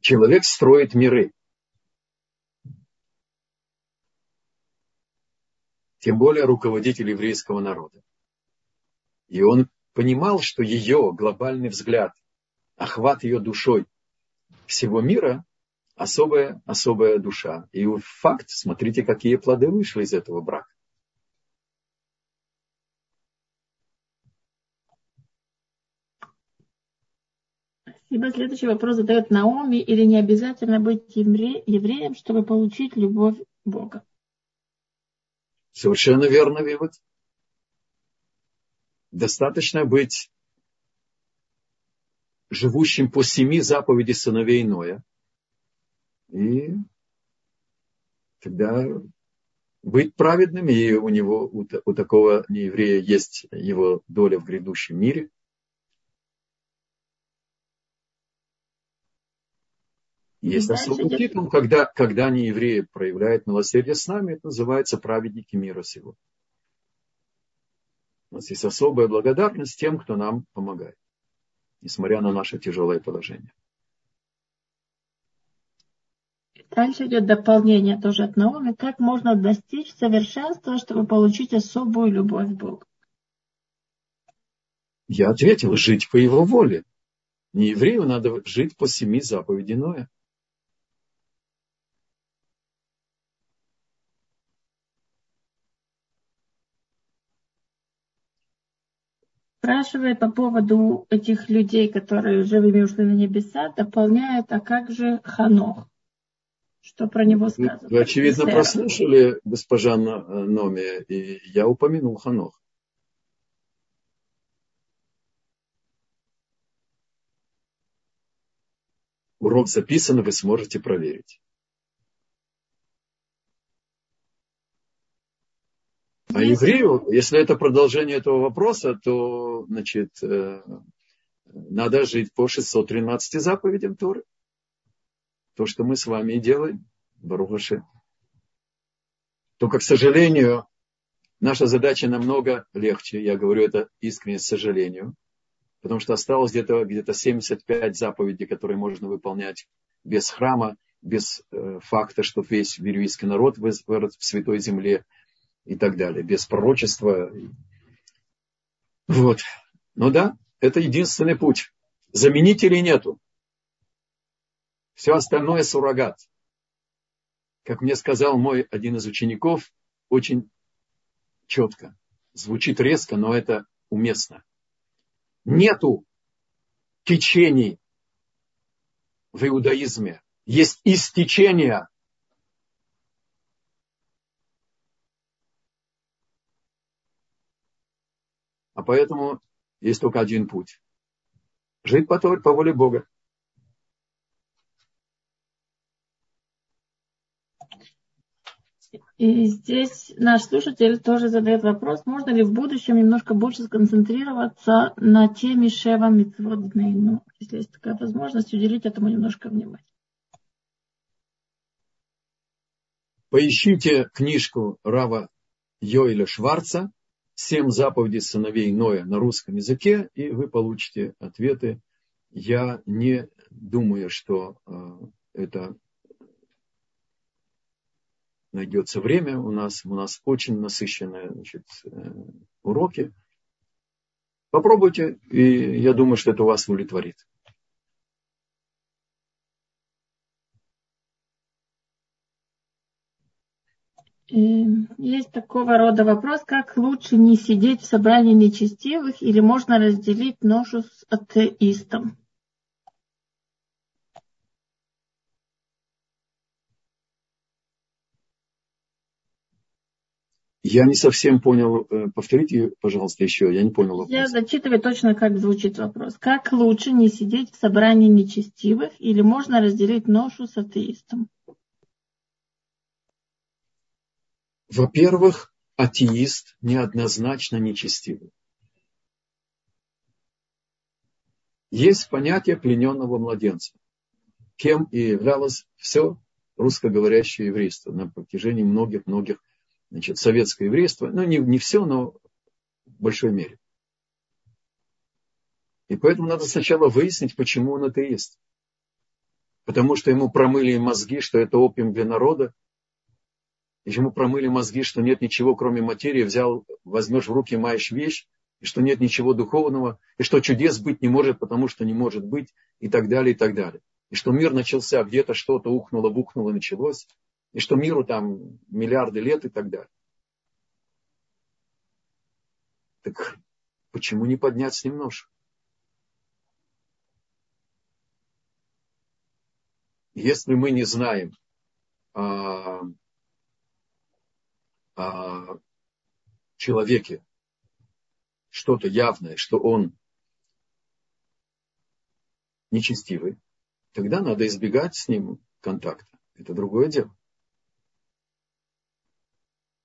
человек строит миры. Тем более руководитель еврейского народа. И он понимал, что ее глобальный взгляд, охват ее душой всего мира – особая, особая душа. И факт, смотрите, какие плоды вышли из этого брака. Спасибо. Следующий вопрос задает Наоми. Или не обязательно быть евре... евреем, чтобы получить любовь Бога? Совершенно верно, вывод достаточно быть живущим по семи заповеди сыновей Ноя. И тогда быть праведным, и у него, у, у такого нееврея есть его доля в грядущем мире. Есть особый титул, когда, когда неевреи проявляют милосердие с нами, это называется праведники мира сего. У нас есть особая благодарность тем, кто нам помогает, несмотря на наше тяжелое положение. Дальше идет дополнение тоже от Наоми. Как можно достичь совершенства, чтобы получить особую любовь к Богу? Я ответил, жить по его воле. Не еврею надо жить по семи заповедей Ноя. Спрашивает по поводу этих людей, которые живыми ушли на небеса, дополняет, а как же Ханох? Что про него сказано? Вы, очевидно, Эстера. прослушали, госпожа Номи, и я упомянул Ханох. Урок записан, вы сможете проверить. А еврею, если это продолжение этого вопроса, то, значит, э, надо жить по 613 заповедям Торы. То, что мы с вами и делаем. Барухаше. Только, к сожалению, наша задача намного легче. Я говорю это искренне с сожалением. Потому что осталось где-то где 75 заповедей, которые можно выполнять без храма, без э, факта, что весь верийский народ в святой земле, и так далее, без пророчества. Вот. Ну да, это единственный путь. Заменителей нету. Все остальное суррогат. Как мне сказал мой один из учеников, очень четко. Звучит резко, но это уместно. Нету течений в иудаизме. Есть истечения поэтому есть только один путь. Жить по, по воле Бога. И здесь наш слушатель тоже задает вопрос, можно ли в будущем немножко больше сконцентрироваться на теме Шева Митцвот Ну, если есть такая возможность, уделить этому немножко внимания. Поищите книжку Рава Йоэля Шварца «Семь заповедей сыновей Ноя» на русском языке, и вы получите ответы. Я не думаю, что э, это найдется время у нас. У нас очень насыщенные значит, э, уроки. Попробуйте, и я думаю, что это вас удовлетворит. Есть такого рода вопрос, как лучше не сидеть в собрании нечестивых или можно разделить ношу с атеистом? Я не совсем понял. Э, повторите, пожалуйста, еще. Я не понял вопрос. Я зачитываю точно, как звучит вопрос. Как лучше не сидеть в собрании нечестивых или можно разделить ношу с атеистом? Во-первых, атеист неоднозначно нечестивый. Есть понятие плененного младенца, кем и являлось все русскоговорящее еврейство на протяжении многих-многих значит, советское еврейство. Ну, не, не все, но в большой мере. И поэтому надо сначала выяснить, почему он атеист. Потому что ему промыли мозги, что это опиум для народа, ему промыли мозги, что нет ничего, кроме материи, взял, возьмешь в руки, маешь вещь, и что нет ничего духовного, и что чудес быть не может, потому что не может быть, и так далее, и так далее. И что мир начался, где-то что-то ухнуло, бухнуло, началось, и что миру там миллиарды лет и так далее. Так почему не поднять с ним нож? Если мы не знаем, а, человеке что-то явное, что он нечестивый, тогда надо избегать с ним контакта. Это другое дело.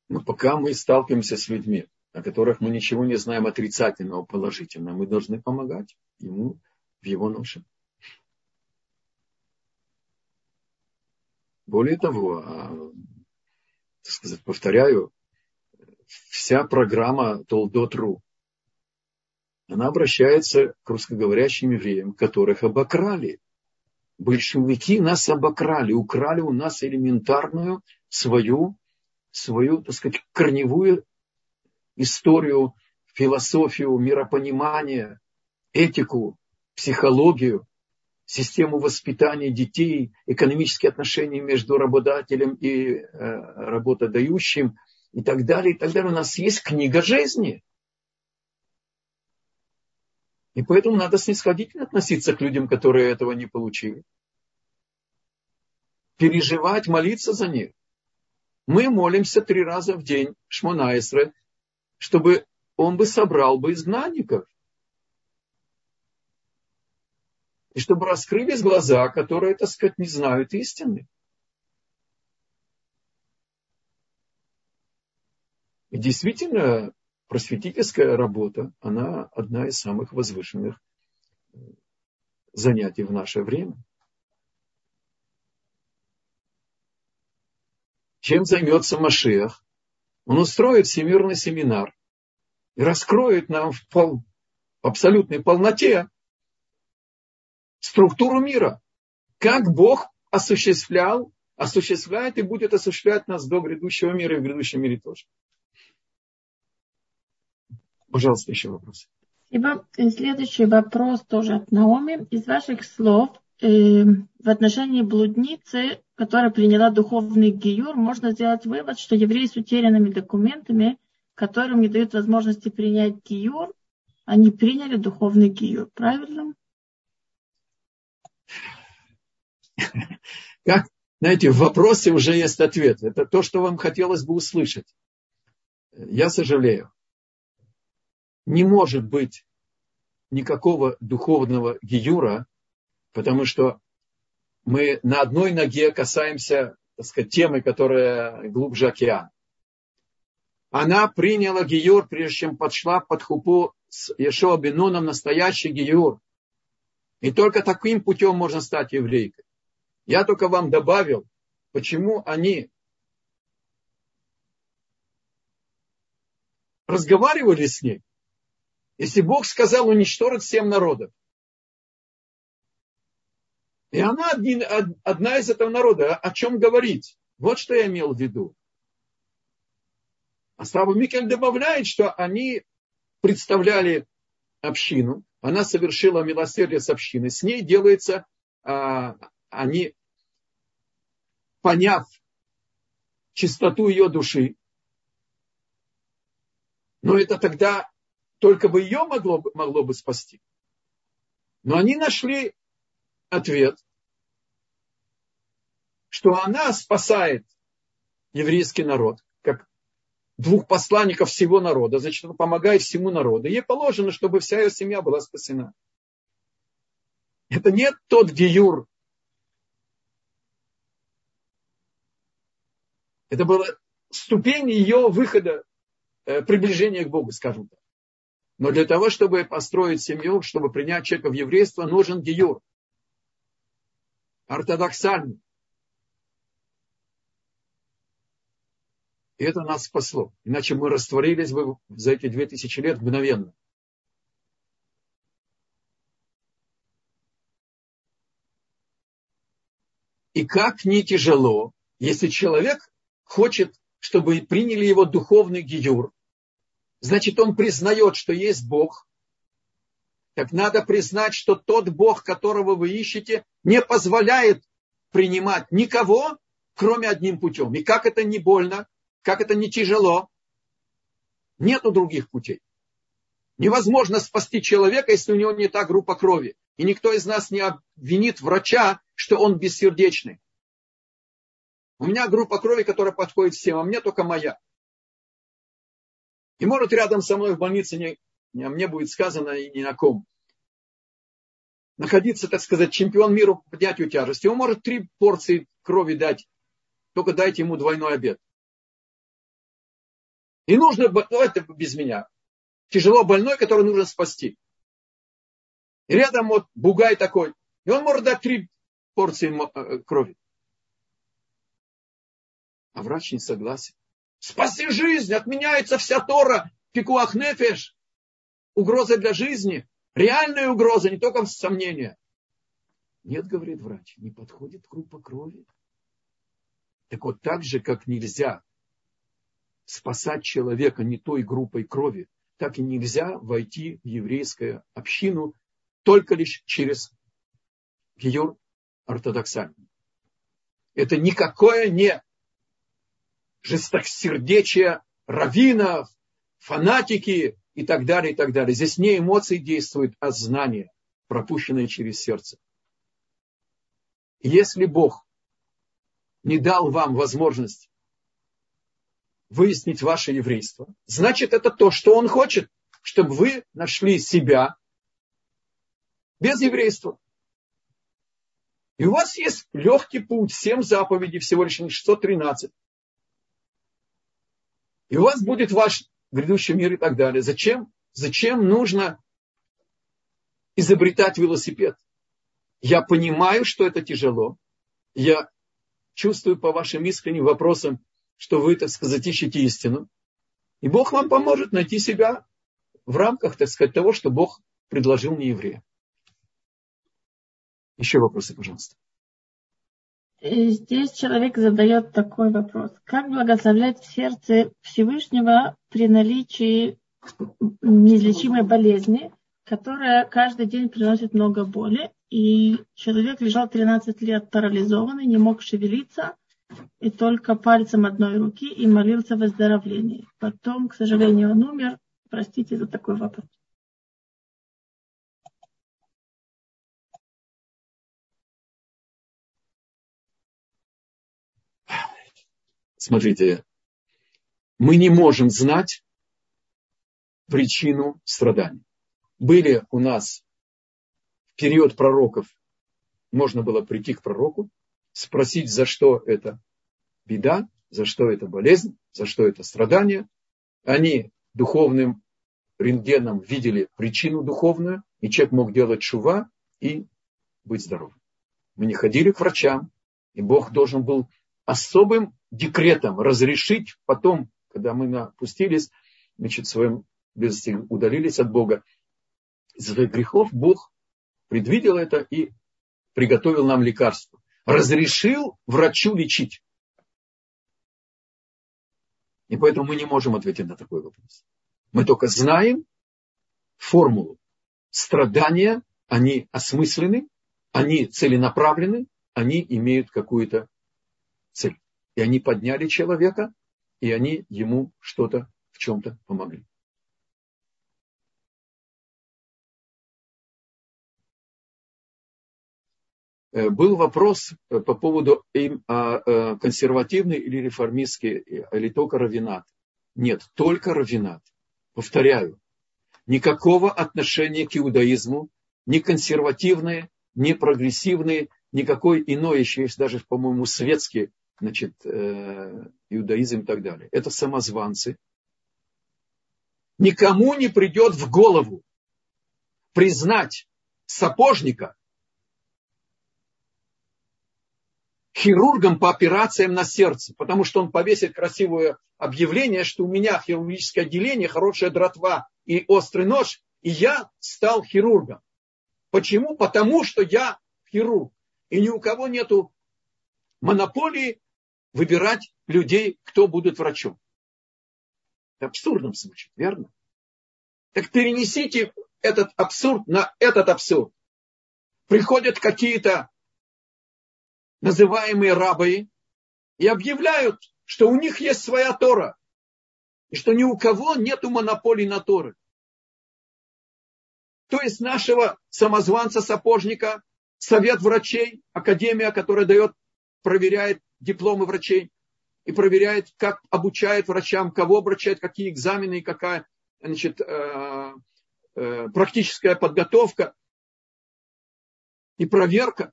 Но пока мы сталкиваемся с людьми, о которых мы ничего не знаем отрицательного, положительного, мы должны помогать ему в его ноше. Более того, а так сказать, повторяю, вся программа Толдот.ру, она обращается к русскоговорящим евреям, которых обокрали. Большевики нас обокрали, украли у нас элементарную свою, свою, так сказать, корневую историю, философию, миропонимание, этику, психологию, систему воспитания детей, экономические отношения между работодателем и э, работодающим и так далее, и так далее. У нас есть книга жизни. И поэтому надо снисходительно относиться к людям, которые этого не получили. Переживать, молиться за них. Мы молимся три раза в день, Шмонайсре, чтобы он бы собрал бы изгнанников. И чтобы раскрылись глаза, которые, так сказать, не знают истины. И действительно, просветительская работа, она одна из самых возвышенных занятий в наше время. Чем займется Машех? Он устроит всемирный семинар и раскроет нам в, пол, в абсолютной полноте структуру мира. Как Бог осуществлял, осуществляет и будет осуществлять нас до грядущего мира и в грядущем мире тоже. Пожалуйста, еще вопрос. Спасибо. Следующий вопрос тоже от Наоми. Из ваших слов э, в отношении блудницы, которая приняла духовный гиюр, можно сделать вывод, что евреи с утерянными документами, которым не дают возможности принять гиюр, они приняли духовный гиюр. Правильно? Как, знаете, в вопросе уже есть ответ. Это то, что вам хотелось бы услышать. Я сожалею. Не может быть никакого духовного гиюра, потому что мы на одной ноге касаемся так сказать, темы, которая глубже океана. Она приняла гиюр, прежде чем подшла под хупу с Ешоа Бенуном, настоящий гиюр. И только таким путем можно стать еврейкой. Я только вам добавил, почему они разговаривали с ней. Если Бог сказал уничтожить всем народов, и она один, одна из этого народа. О чем говорить? Вот что я имел в виду. Астава Микель добавляет, что они представляли общину, она совершила милосердие с общиной, с ней делается, а, они, поняв чистоту ее души, но это тогда только бы ее могло, могло бы спасти. Но они нашли ответ, что она спасает еврейский народ, как двух посланников всего народа, значит, она помогает всему народу. Ей положено, чтобы вся ее семья была спасена. Это не тот гиюр. Это была ступень ее выхода, э, приближения к Богу, скажем так. Но для того, чтобы построить семью, чтобы принять человека в еврейство, нужен гиюр ортодоксальный. И это нас спасло. Иначе мы растворились бы за эти две тысячи лет мгновенно. И как не тяжело, если человек хочет, чтобы приняли его духовный гиюр, значит, он признает, что есть Бог, так надо признать, что тот Бог, которого вы ищете, не позволяет принимать никого, кроме одним путем. И как это не больно, как это не тяжело, нету других путей. Невозможно спасти человека, если у него не та группа крови. И никто из нас не обвинит врача, что он бессердечный. У меня группа крови, которая подходит всем, а мне только моя. И может рядом со мной в больнице не, не, мне будет сказано и ни на ком. Находиться, так сказать, чемпион мира по поднятию тяжести. Он может три порции крови дать, только дайте ему двойной обед. И нужно, ну это без меня, тяжело больной, который нужно спасти. И рядом вот бугай такой, и он может дать три порции э, крови. А врач не согласен. Спаси жизнь, отменяется вся Тора, пикуах нефеш угроза для жизни, реальная угроза, не только сомнения. Нет, говорит врач, не подходит группа крови. Так вот, так же, как нельзя спасать человека не той группой крови, так и нельзя войти в еврейскую общину только лишь через гиюр ортодоксальный. Это никакое не жестокосердечие раввинов, фанатики, и так далее, и так далее. Здесь не эмоции действуют, а знания, пропущенные через сердце. Если Бог не дал вам возможность выяснить ваше еврейство, значит это то, что Он хочет, чтобы вы нашли себя без еврейства. И у вас есть легкий путь, 7 заповедей, всего лишь 613. И у вас будет ваш грядущий мир и так далее. Зачем? Зачем нужно изобретать велосипед? Я понимаю, что это тяжело. Я чувствую по вашим искренним вопросам, что вы, так сказать, ищете истину. И Бог вам поможет найти себя в рамках, так сказать, того, что Бог предложил не евреям. Еще вопросы, пожалуйста. Здесь человек задает такой вопрос. Как благословлять в сердце Всевышнего при наличии неизлечимой болезни, которая каждый день приносит много боли? И человек лежал 13 лет парализованный, не мог шевелиться, и только пальцем одной руки и молился о выздоровлении. Потом, к сожалению, он умер. Простите за такой вопрос. Смотрите, мы не можем знать причину страданий. Были у нас в период пророков, можно было прийти к пророку, спросить, за что это беда, за что это болезнь, за что это страдание. Они духовным рентгеном видели причину духовную, и человек мог делать шува и быть здоровым. Мы не ходили к врачам, и Бог должен был особым декретом разрешить потом, когда мы напустились, значит, в своем близости удалились от Бога, из своих грехов Бог предвидел это и приготовил нам лекарство. Разрешил врачу лечить. И поэтому мы не можем ответить на такой вопрос. Мы только знаем формулу. Страдания, они осмыслены, они целенаправлены, они имеют какую-то цель. И они подняли человека, и они ему что-то в чем-то помогли. Э, был вопрос э, по поводу а, э, консервативный или реформистский, или только равинат. Нет, только равинат. Повторяю, никакого отношения к иудаизму, ни консервативные, ни прогрессивные, никакой иной еще есть даже, по-моему, светский значит, иудаизм и так далее. Это самозванцы. Никому не придет в голову признать сапожника хирургом по операциям на сердце, потому что он повесит красивое объявление, что у меня хирургическое отделение, хорошая дротва и острый нож, и я стал хирургом. Почему? Потому что я хирург. И ни у кого нету монополии выбирать людей, кто будет врачом. Это абсурдно звучит, верно? Так перенесите этот абсурд на этот абсурд. Приходят какие-то называемые рабы, и объявляют, что у них есть своя Тора, и что ни у кого нет монополии на Торы. То есть нашего самозванца-сапожника, совет врачей, академия, которая дает, проверяет дипломы врачей и проверяет, как обучает врачам, кого обращает, какие экзамены и какая значит, э, э, практическая подготовка и проверка.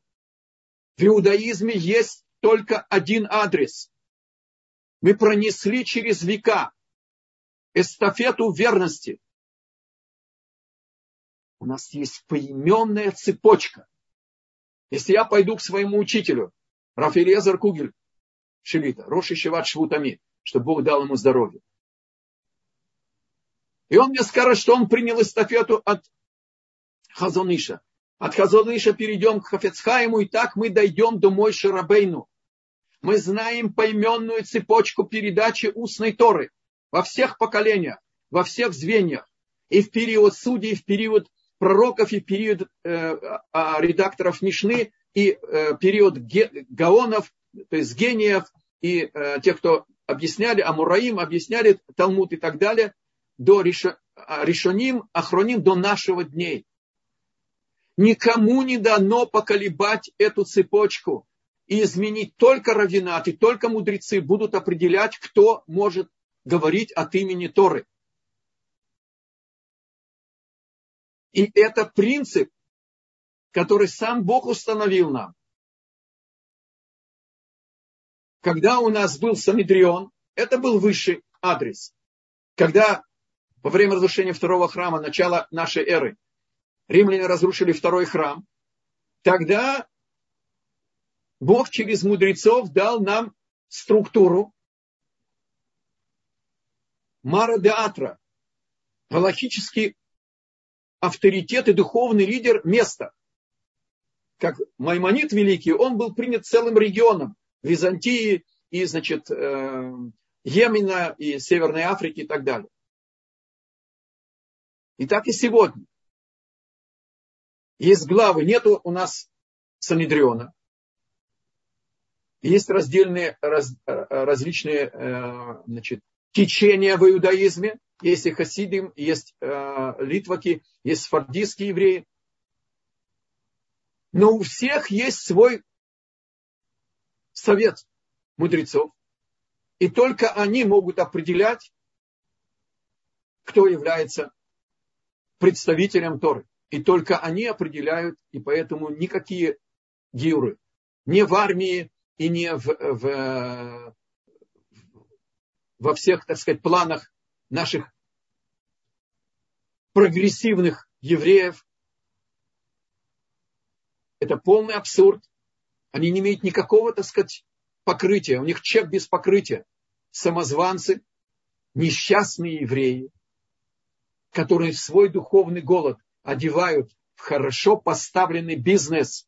В иудаизме есть только один адрес. Мы пронесли через века эстафету верности. У нас есть поименная цепочка. Если я пойду к своему учителю, Рафаэлезер Кугель, Шелита, Роши Шеват Швутами, чтобы Бог дал ему здоровье. И он мне скажет, что он принял эстафету от Хазониша. От Хазоныша перейдем к Хафецхайму, и так мы дойдем до Мой Шарабейну. Мы знаем поименную цепочку передачи устной Торы во всех поколениях, во всех звеньях. И в период судей, и в период пророков, и в период э, э, редакторов Мишны, и э, период гаонов, то есть гениев, и э, тех, кто объясняли Амураим, объясняли Талмуд и так далее, до Решоним, Ахроним, до нашего дней. Никому не дано поколебать эту цепочку и изменить только равинат, и только мудрецы будут определять, кто может говорить от имени Торы. И это принцип, который сам Бог установил нам. Когда у нас был Санедрион, это был высший адрес. Когда во время разрушения второго храма, начала нашей эры, римляне разрушили второй храм, тогда Бог через мудрецов дал нам структуру Мара де Атра, галактический авторитет и духовный лидер места. Как Маймонит Великий, он был принят целым регионом Византии и, значит, э, Йемена и Северной Африки и так далее. И так и сегодня есть главы, нету у нас Санедриона. Есть раздельные, раз, различные э, значит, течения в иудаизме. Есть и хасидим, есть э, литваки, есть сфардийские евреи. Но у всех есть свой совет мудрецов. И только они могут определять, кто является представителем Торы. И только они определяют, и поэтому никакие гиуры, не в армии и не в, в во всех, так сказать, планах наших прогрессивных евреев. Это полный абсурд. Они не имеют никакого, так сказать, покрытия. У них чек без покрытия. Самозванцы, несчастные евреи, которые свой духовный голод одевают в хорошо поставленный бизнес.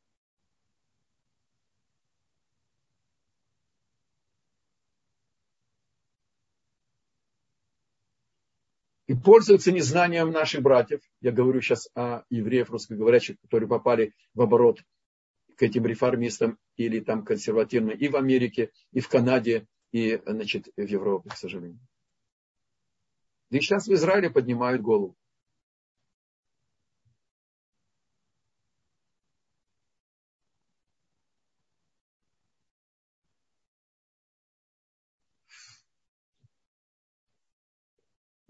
Пользуются незнанием наших братьев. Я говорю сейчас о евреях русскоговорящих, которые попали в оборот к этим реформистам или там консервативным и в Америке, и в Канаде, и значит, в Европе, к сожалению. И сейчас в Израиле поднимают голову.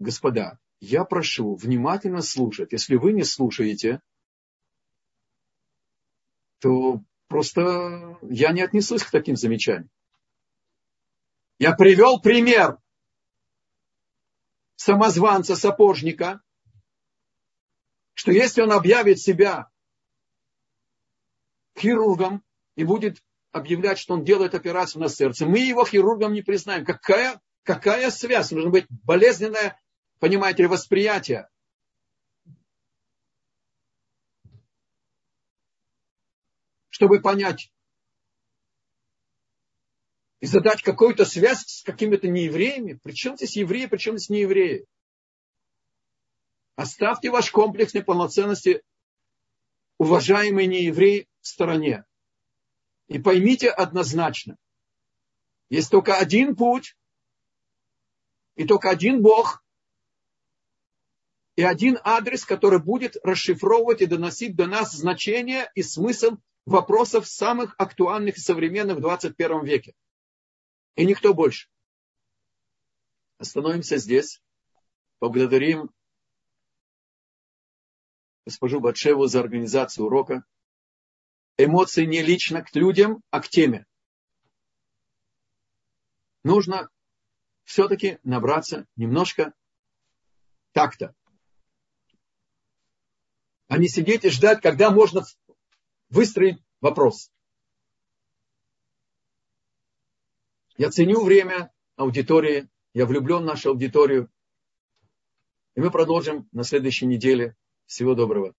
Господа, я прошу внимательно слушать. Если вы не слушаете, то просто я не отнесусь к таким замечаниям. Я привел пример самозванца, сапожника, что если он объявит себя хирургом и будет объявлять, что он делает операцию на сердце, мы его хирургом не признаем. Какая, какая связь? Нужно быть болезненное, понимаете ли, восприятие. Чтобы понять, и задать какую-то связь с какими-то неевреями. Причем здесь евреи, причем здесь неевреи? Оставьте ваш комплекс неполноценности, уважаемые неевреи, в стороне. И поймите однозначно, есть только один путь, и только один Бог, и один адрес, который будет расшифровывать и доносить до нас значение и смысл вопросов самых актуальных и современных в 21 веке и никто больше. Остановимся здесь. Поблагодарим госпожу Батшеву за организацию урока. Эмоции не лично к людям, а к теме. Нужно все-таки набраться немножко такта. А не сидеть и ждать, когда можно выстроить вопрос. Я ценю время аудитории, я влюблен в нашу аудиторию. И мы продолжим на следующей неделе. Всего доброго.